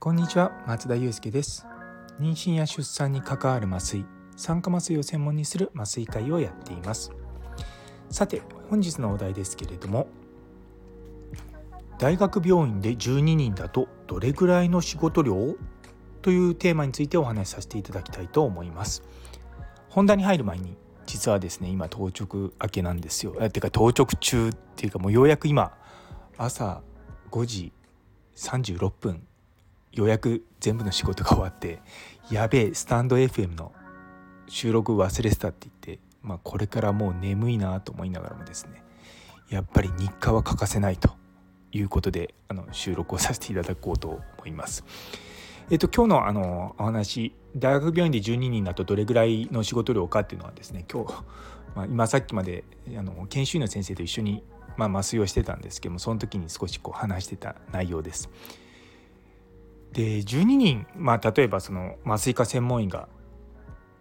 こんにちは松田祐介です。妊娠や出産に関わる麻酔酸化麻酔を専門にする麻酔会をやっています。さて本日のお題ですけれども大学病院で12人だとどれぐらいの仕事量？というテーマについてお話しさせていただきたいと思います。本題に入る前に実はですね今当直明けなんですよてか当直中っていうかもうようやく今朝5時36分ようやく全部の仕事が終わってやべえスタンド FM の収録忘れてたって言って、まあ、これからもう眠いなと思いながらもですねやっぱり日課は欠かせないということであの収録をさせていただこうと思います。えっと、今日のあのお話大学病院で12人だとどれぐらいの仕事量かっていうのはですね今日、まあ、今さっきまであの研修医の先生と一緒に、まあ、麻酔をしてたんですけどもその時に少しこう話してた内容です。で12人、まあ、例えばその麻酔科専門医が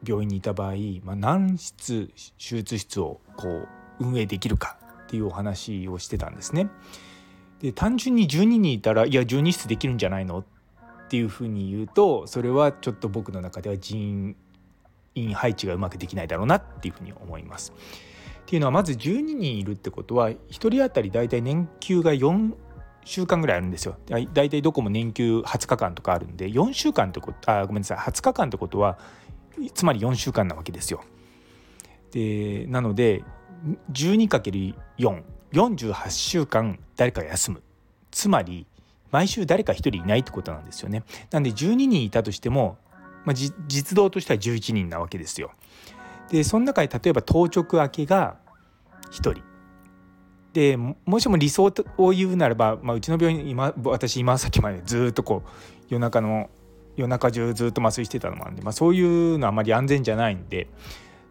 病院にいた場合、まあ、何室手術室をこう運営できるかっていうお話をしてたんですね。で単純に12人いたらいや12室できるんじゃないのっっていうふうに言うとそれはちょっと僕の中では人員配置がうまくできないだろうなっていうふうに思います。っていうのはまず12人いるってことは1人当たり大体年休が4週間ぐらいあるんですよ。だいたいどこも年休20日間とかあるんで4週間ってことあごめんなさい20日間ってことはつまり4週間なわけですよ。でなので 12×448 週間誰か休むつまり毎週誰か1人いないってことなんですよね。なんで12人いたとしても、まあ、実動としては11人なわけですよ。でその中で例えば当直明けが1人でもしも理想を言うならば、まあ、うちの病院今私今さっきまでずっとこう夜中の夜中中ずっと麻酔してたのもあるんで、まあ、そういうのはあまり安全じゃないんで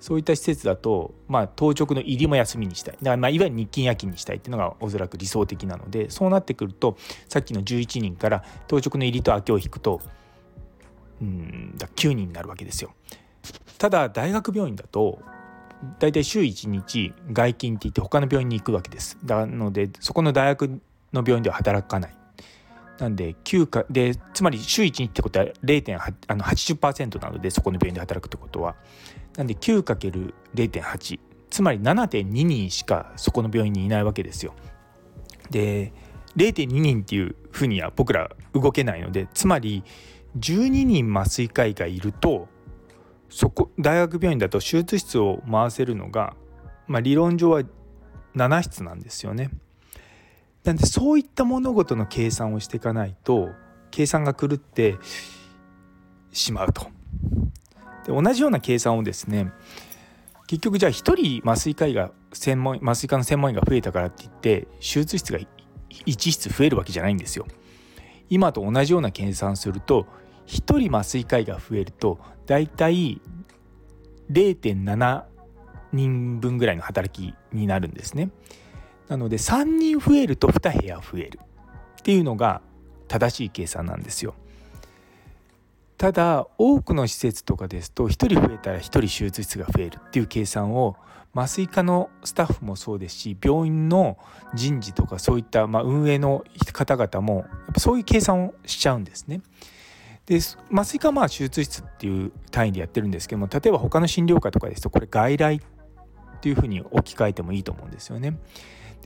そういった施設だと、まあ、当直の入りも休みにしたい。だからまあいわゆる日勤夜勤にしたいっていうのがおそらく理想的なのでそうなってくるとさっきの11人から当直の入りと明けを引くとうんだ9人になるわけですよ。ただ大学病院だと大体週1日外勤って言って他の病院に行くわけです。なのでそこの大学の病院では働かない。なんで9かでつまり週1日ってことは0.8あの80%なのでそこの病院で働くってことは。なんで 9×0.8 つまり7.2人しかそこの病院にいないわけですよ。で0.2人っていうふうには僕ら動けないのでつまり12人麻酔科医がいるとそこ大学病院だと手術室を回せるのが、まあ、理論上は7室なんですよね。なんでそういった物事の計算をしていかないと計算が狂ってしまうと。で同じような計算をですね結局じゃあ1人麻酔科医が専門麻酔科の専門医が増えたからって言って手術室が1室増えるわけじゃないんですよ。今と同じような計算すると1人麻酔科医が増えるとだいたい0.7人分ぐらいの働きになるんですね。なので3人増えると2部屋増えるっていうのが正しい計算なんですよ。ただ多くの施設とかですと1人増えたら1人手術室が増えるっていう計算を麻酔科のスタッフもそうですし病院の人事とかそういったま運営の方々もそういう計算をしちゃうんですね。で麻酔科はまあ手術室っていう単位でやってるんですけども例えば他の診療科とかですとこれ外来っていうふうに置き換えてもいいと思うんですよね。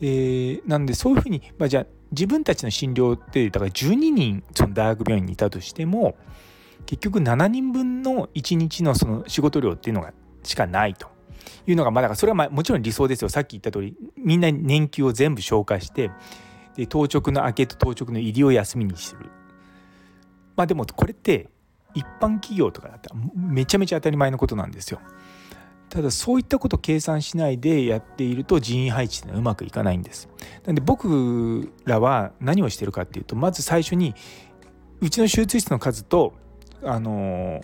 でなんでそういうふうに、まあ、じゃあ自分たちの診療ってだから12人その大学病院にいたとしても結局7人分の1日のその仕事量っていうのがしかないというのがまあだからそれはまあもちろん理想ですよさっき言った通りみんな年休を全部消化してで当直の明けと当直の入りを休みにするまあでもこれって一般企業とかだったらめちゃめちゃ当たり前のことなんですよ。ただそういったことを計算しないでやっていると人員配置ってのはうまくいかないんです。なんで僕らは何をしてるかっていうとまず最初にうちの手術室の数とあの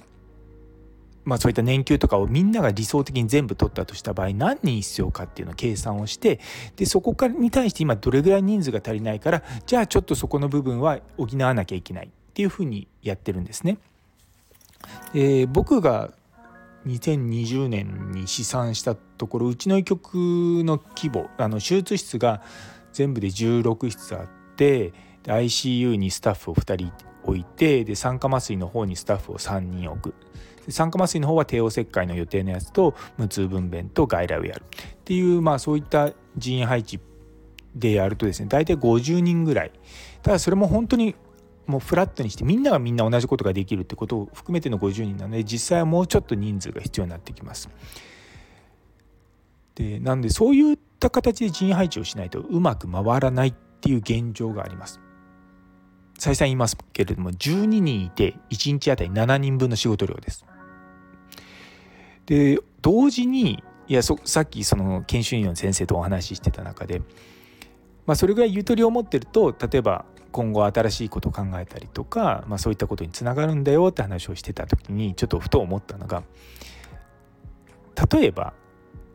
まあ、そういった年休とかをみんなが理想的に全部取ったとした場合何人必要かっていうのを計算をしてでそこからに対して今どれぐらい人数が足りないからじゃあちょっとそこの部分は補わなきゃいけないっていうふうにやってるんですね。で僕が2020年に試算したところうちの医局の規模あの手術室が全部で16室あってで ICU にスタッフを2人置いてで酸化麻酔の方にスタッフを3人置く酸化麻酔の方は帝王切開の予定のやつと無痛分娩と外来をやるっていうまあそういった人員配置でやるとですね大体50人ぐらいただそれも本当にもうフラットにしてみんながみんな同じことができるってことを含めての50人なので実際はもうちょっと人数が必要になってきます。でなんでそういった形で人員配置をしないとうまく回らないっていう現状があります。再三言いますけれども12人いて1日あたり7人分の仕事量です。で同時にいやさっきその研修員の先生とお話ししてた中で、まあ、それぐらいゆとりを持ってると例えば今後新しいことを考えたりとか、まあ、そういったことにつながるんだよって話をしてた時にちょっとふと思ったのが例えば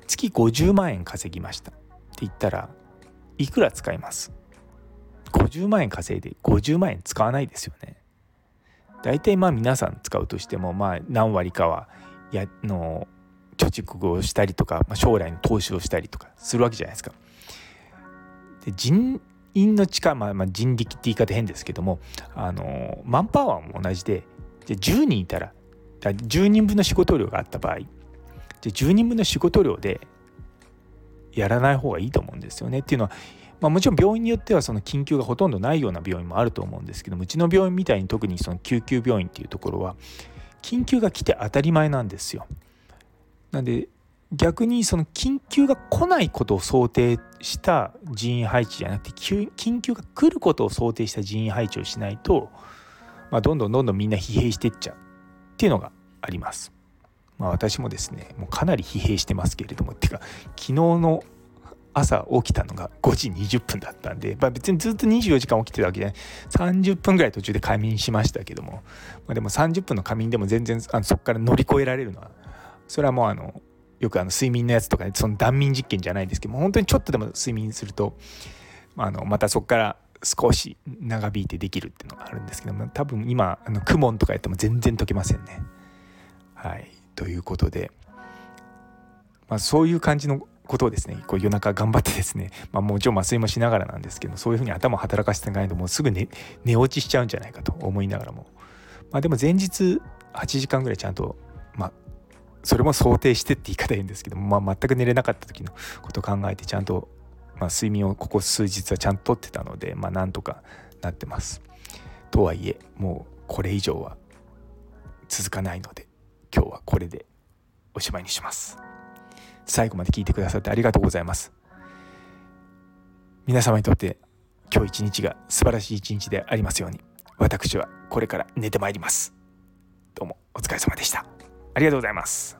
月50万円稼ぎましたって言ったらいくら使います？50万円稼いで50万円使わないですよね。大体まあ皆さん使うとしてもまあ何割かはやの貯蓄をしたりとか、まあ、将来の投資をしたりとかするわけじゃないですか。で人員の力、まあ、まあ人力って言い方変ですけどもあのマンパワーも同じでじゃ10人いたら10人分の仕事量があった場合じゃ10人分の仕事量でやらない方がいいと思うんですよねっていうのはまあ、もちろん病院によってはその緊急がほとんどないような病院もあると思うんですけどもうちの病院みたいに特にその救急病院っていうところは緊急が来て当たり前なんですよ。なんで逆にその緊急が来ないことを想定した人員配置じゃなくて緊急が来ることを想定した人員配置をしないと、まあ、どんどんどんどんみんな疲弊してっちゃうっていうのがあります。まあ、私もですねもうかなり疲弊してますけれどもっていうか昨日の朝起きたのが5時20分だったんで、まあ、別にずっと24時間起きてたわけじゃない。30分ぐらい途中で仮眠しましたけども、まあ、でも30分の仮眠でも全然あのそこから乗り越えられるのはそれはもうあのよくあの睡眠のやつとか、ね、その断眠実験じゃないですけども本当にちょっとでも睡眠するとあのまたそこから少し長引いてできるっていうのがあるんですけども多分今あのクモンとかやっても全然解けませんね。はい。ということで、まあ、そういう感じのことをですねこう夜中頑張ってですね、まあ、もちろん麻酔もしながらなんですけどそういうふうに頭を働かせていかないともうすぐ寝寝落ちしちゃうんじゃないかと思いながらも、まあ、でも前日8時間ぐらいちゃんと、まあ、それも想定してって言い方言うんですけど、まあ、全く寝れなかった時のことを考えてちゃんと、まあ、睡眠をここ数日はちゃんととってたので、まあ、なんとかなってます。とはいえもうこれ以上は続かないので今日はこれでおしまいにします。最後まで聞いてくださってありがとうございます。皆様にとって今日一日が素晴らしい一日でありますように私はこれから寝てまいります。どうもお疲れ様でした。ありがとうございます。